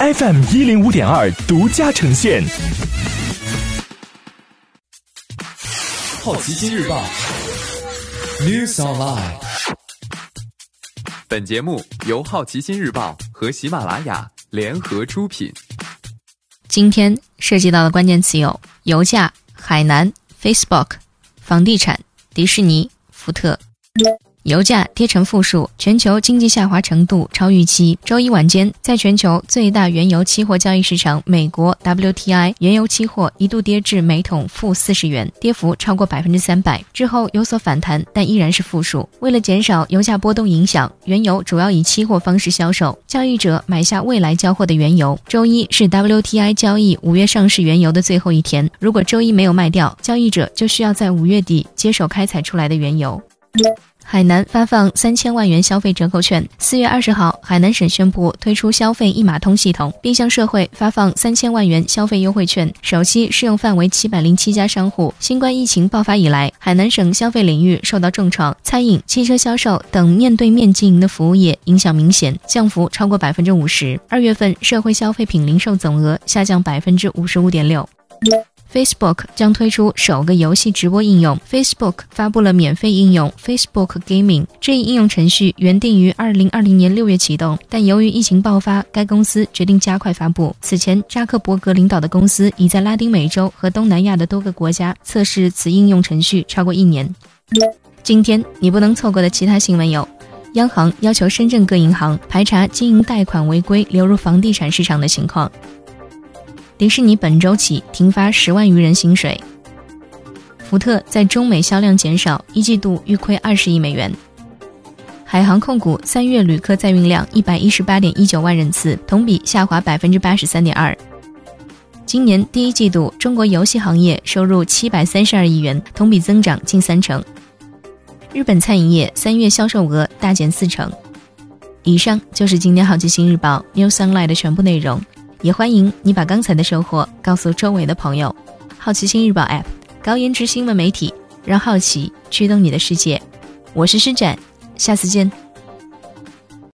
FM 一零五点二独家呈现。好奇心日报，News Online。本节目由好奇心日报和喜马拉雅联合出品。今天涉及到的关键词有油价、海南、Facebook、房地产、迪士尼、福特。油价跌成负数，全球经济下滑程度超预期。周一晚间，在全球最大原油期货交易市场美国 WTI 原油期货一度跌至每桶负四十元，跌幅超过百分之三百。之后有所反弹，但依然是负数。为了减少油价波动影响，原油主要以期货方式销售，交易者买下未来交货的原油。周一是 WTI 交易五月上市原油的最后一天，如果周一没有卖掉，交易者就需要在五月底接手开采出来的原油。海南发放三千万元消费折扣券。四月二十号，海南省宣布推出消费一码通系统，并向社会发放三千万元消费优惠券，首期适用范围七百零七家商户。新冠疫情爆发以来，海南省消费领域受到重创，餐饮、汽车销售等面对面经营的服务业影响明显，降幅超过百分之五十。二月份社会消费品零售总额下降百分之五十五点六。Facebook 将推出首个游戏直播应用。Facebook 发布了免费应用 Facebook Gaming，这一应用程序原定于二零二零年六月启动，但由于疫情爆发，该公司决定加快发布。此前，扎克伯格领导的公司已在拉丁美洲和东南亚的多个国家测试此应用程序超过一年。今天你不能错过的其他新闻有：央行要求深圳各银行排查经营贷款违规流入房地产市场的情况。迪士尼本周起停发十万余人薪水。福特在中美销量减少，一季度预亏二十亿美元。海航控股三月旅客载运量一百一十八点一九万人次，同比下滑百分之八十三点二。今年第一季度，中国游戏行业收入七百三十二亿元，同比增长近三成。日本餐饮业三月销售额大减四成。以上就是今天好奇心日报 New Sunlight 的全部内容。也欢迎你把刚才的收获告诉周围的朋友。好奇心日报 App，高颜值新闻媒体，让好奇驱动你的世界。我是施展，下次见。